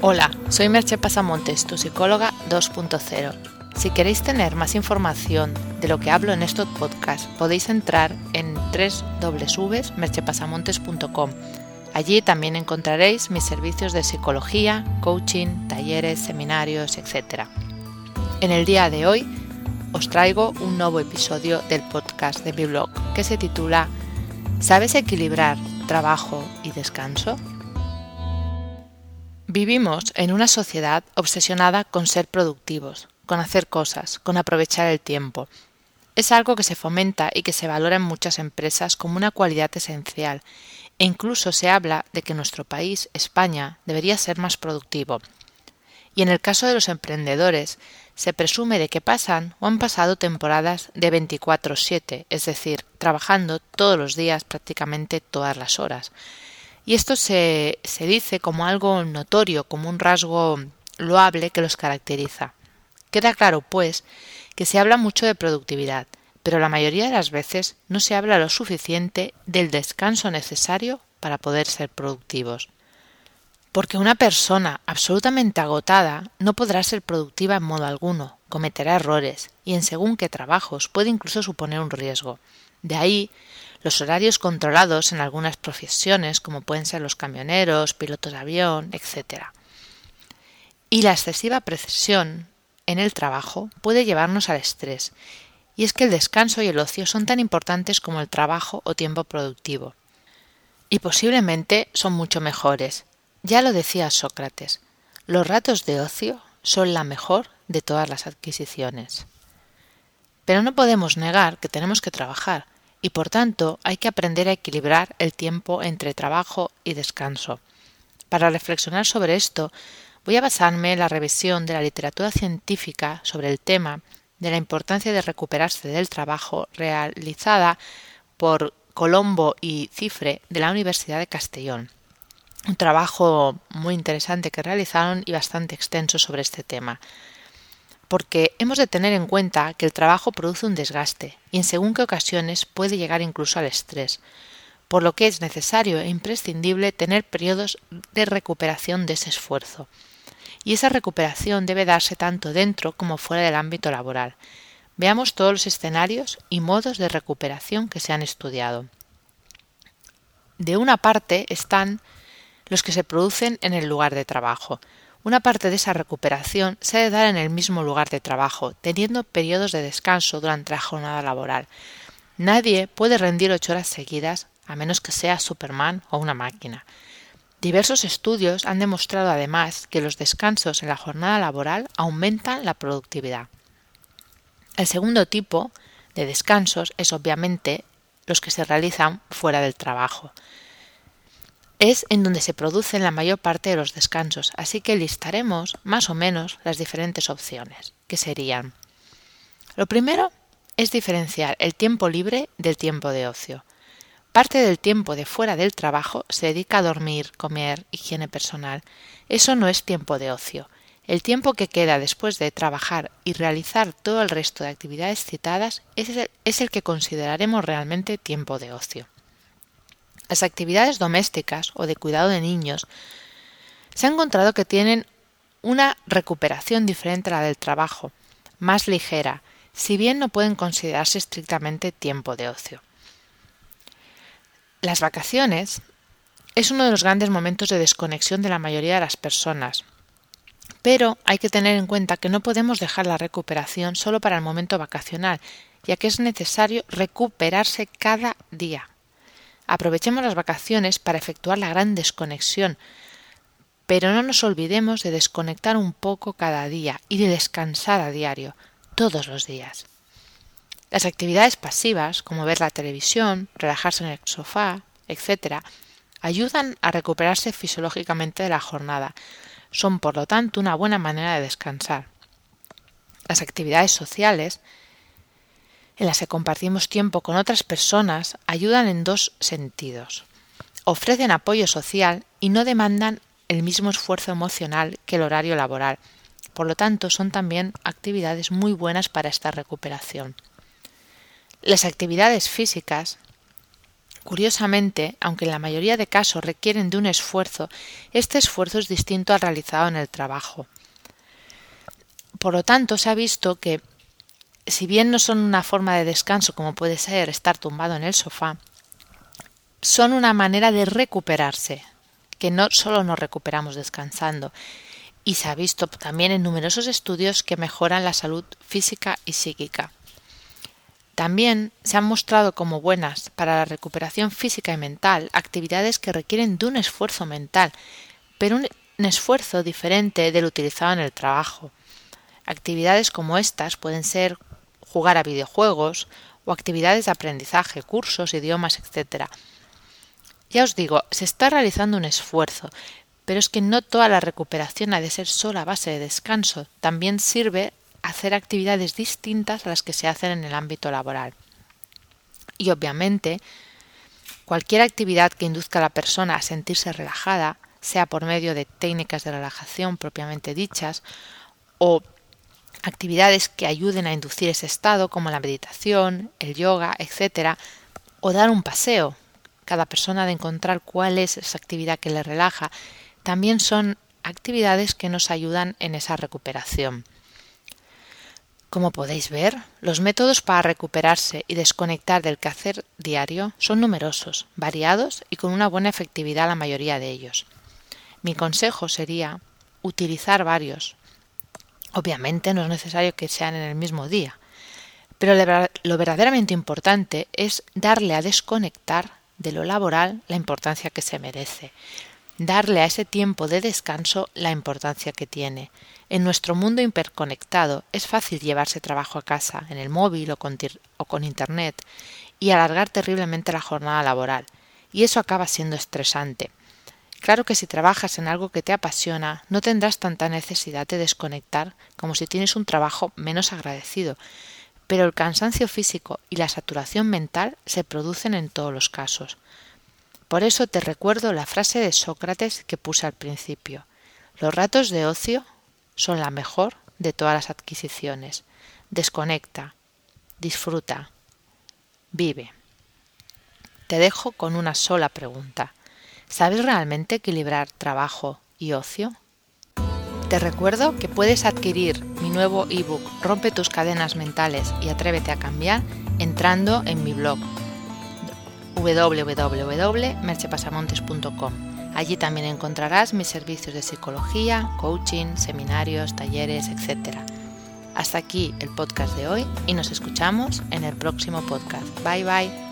Hola, soy Merche Pasamontes, tu psicóloga 2.0. Si queréis tener más información de lo que hablo en estos podcasts, podéis entrar en www.merchepasamontes.com. Allí también encontraréis mis servicios de psicología, coaching, talleres, seminarios, etc. En el día de hoy os traigo un nuevo episodio del podcast de mi blog que se titula ¿Sabes equilibrar trabajo y descanso? Vivimos en una sociedad obsesionada con ser productivos, con hacer cosas, con aprovechar el tiempo. Es algo que se fomenta y que se valora en muchas empresas como una cualidad esencial, e incluso se habla de que nuestro país, España, debería ser más productivo. Y en el caso de los emprendedores, se presume de que pasan o han pasado temporadas de 24/7, es decir, trabajando todos los días prácticamente todas las horas. Y esto se, se dice como algo notorio, como un rasgo loable que los caracteriza. Queda claro, pues, que se habla mucho de productividad, pero la mayoría de las veces no se habla lo suficiente del descanso necesario para poder ser productivos. Porque una persona absolutamente agotada no podrá ser productiva en modo alguno, cometerá errores y en según qué trabajos puede incluso suponer un riesgo. De ahí los horarios controlados en algunas profesiones, como pueden ser los camioneros, pilotos de avión, etc. Y la excesiva precisión en el trabajo puede llevarnos al estrés, y es que el descanso y el ocio son tan importantes como el trabajo o tiempo productivo. Y posiblemente son mucho mejores. Ya lo decía Sócrates, los ratos de ocio son la mejor de todas las adquisiciones. Pero no podemos negar que tenemos que trabajar, y por tanto hay que aprender a equilibrar el tiempo entre trabajo y descanso. Para reflexionar sobre esto, voy a basarme en la revisión de la literatura científica sobre el tema de la importancia de recuperarse del trabajo realizada por Colombo y Cifre de la Universidad de Castellón. Un trabajo muy interesante que realizaron y bastante extenso sobre este tema porque hemos de tener en cuenta que el trabajo produce un desgaste y en según qué ocasiones puede llegar incluso al estrés, por lo que es necesario e imprescindible tener periodos de recuperación de ese esfuerzo. Y esa recuperación debe darse tanto dentro como fuera del ámbito laboral. Veamos todos los escenarios y modos de recuperación que se han estudiado. De una parte están los que se producen en el lugar de trabajo, una parte de esa recuperación se ha de dar en el mismo lugar de trabajo, teniendo periodos de descanso durante la jornada laboral. Nadie puede rendir ocho horas seguidas a menos que sea Superman o una máquina. Diversos estudios han demostrado además que los descansos en la jornada laboral aumentan la productividad. El segundo tipo de descansos es obviamente los que se realizan fuera del trabajo es en donde se producen la mayor parte de los descansos, así que listaremos más o menos las diferentes opciones, que serían lo primero es diferenciar el tiempo libre del tiempo de ocio. Parte del tiempo de fuera del trabajo se dedica a dormir, comer, higiene personal. Eso no es tiempo de ocio. El tiempo que queda después de trabajar y realizar todo el resto de actividades citadas es el, es el que consideraremos realmente tiempo de ocio. Las actividades domésticas o de cuidado de niños se ha encontrado que tienen una recuperación diferente a la del trabajo, más ligera, si bien no pueden considerarse estrictamente tiempo de ocio. Las vacaciones es uno de los grandes momentos de desconexión de la mayoría de las personas, pero hay que tener en cuenta que no podemos dejar la recuperación solo para el momento vacacional, ya que es necesario recuperarse cada día. Aprovechemos las vacaciones para efectuar la gran desconexión, pero no nos olvidemos de desconectar un poco cada día y de descansar a diario, todos los días. Las actividades pasivas, como ver la televisión, relajarse en el sofá, etc., ayudan a recuperarse fisiológicamente de la jornada. Son, por lo tanto, una buena manera de descansar. Las actividades sociales en las que compartimos tiempo con otras personas ayudan en dos sentidos. Ofrecen apoyo social y no demandan el mismo esfuerzo emocional que el horario laboral. Por lo tanto, son también actividades muy buenas para esta recuperación. Las actividades físicas, Curiosamente, aunque en la mayoría de casos requieren de un esfuerzo, este esfuerzo es distinto al realizado en el trabajo. Por lo tanto, se ha visto que, si bien no son una forma de descanso como puede ser estar tumbado en el sofá, son una manera de recuperarse, que no solo nos recuperamos descansando, y se ha visto también en numerosos estudios que mejoran la salud física y psíquica. También se han mostrado como buenas para la recuperación física y mental actividades que requieren de un esfuerzo mental, pero un, esfuerzo diferente del utilizado en el trabajo. Actividades como estas pueden ser jugar a videojuegos o actividades de aprendizaje, cursos, idiomas, etc. Ya os digo, se está realizando un esfuerzo, pero es que no toda la recuperación ha de ser solo a base de descanso, también sirve hacer actividades distintas a las que se hacen en el ámbito laboral. Y obviamente, cualquier actividad que induzca a la persona a sentirse relajada, sea por medio de técnicas de relajación propiamente dichas, o actividades que ayuden a inducir ese estado, como la meditación, el yoga, etc., o dar un paseo. Cada persona de encontrar cuál es esa actividad que le relaja, también son actividades que nos ayudan en esa recuperación. Como podéis ver, los métodos para recuperarse y desconectar del quehacer diario son numerosos, variados y con una buena efectividad la mayoría de ellos. Mi consejo sería utilizar varios. Obviamente no es necesario que sean en el mismo día, pero lo verdaderamente importante es darle a desconectar de lo laboral la importancia que se merece, darle a ese tiempo de descanso la importancia que tiene. En nuestro mundo hiperconectado es fácil llevarse trabajo a casa, en el móvil o con, o con Internet, y alargar terriblemente la jornada laboral, y eso acaba siendo estresante. Claro que si trabajas en algo que te apasiona, no tendrás tanta necesidad de desconectar como si tienes un trabajo menos agradecido, pero el cansancio físico y la saturación mental se producen en todos los casos. Por eso te recuerdo la frase de Sócrates que puse al principio. Los ratos de ocio son la mejor de todas las adquisiciones. Desconecta, disfruta, vive. Te dejo con una sola pregunta. ¿Sabes realmente equilibrar trabajo y ocio? Te recuerdo que puedes adquirir mi nuevo ebook Rompe tus cadenas mentales y atrévete a cambiar entrando en mi blog www.merchepasamontes.com. Allí también encontrarás mis servicios de psicología, coaching, seminarios, talleres, etc. Hasta aquí el podcast de hoy y nos escuchamos en el próximo podcast. Bye bye.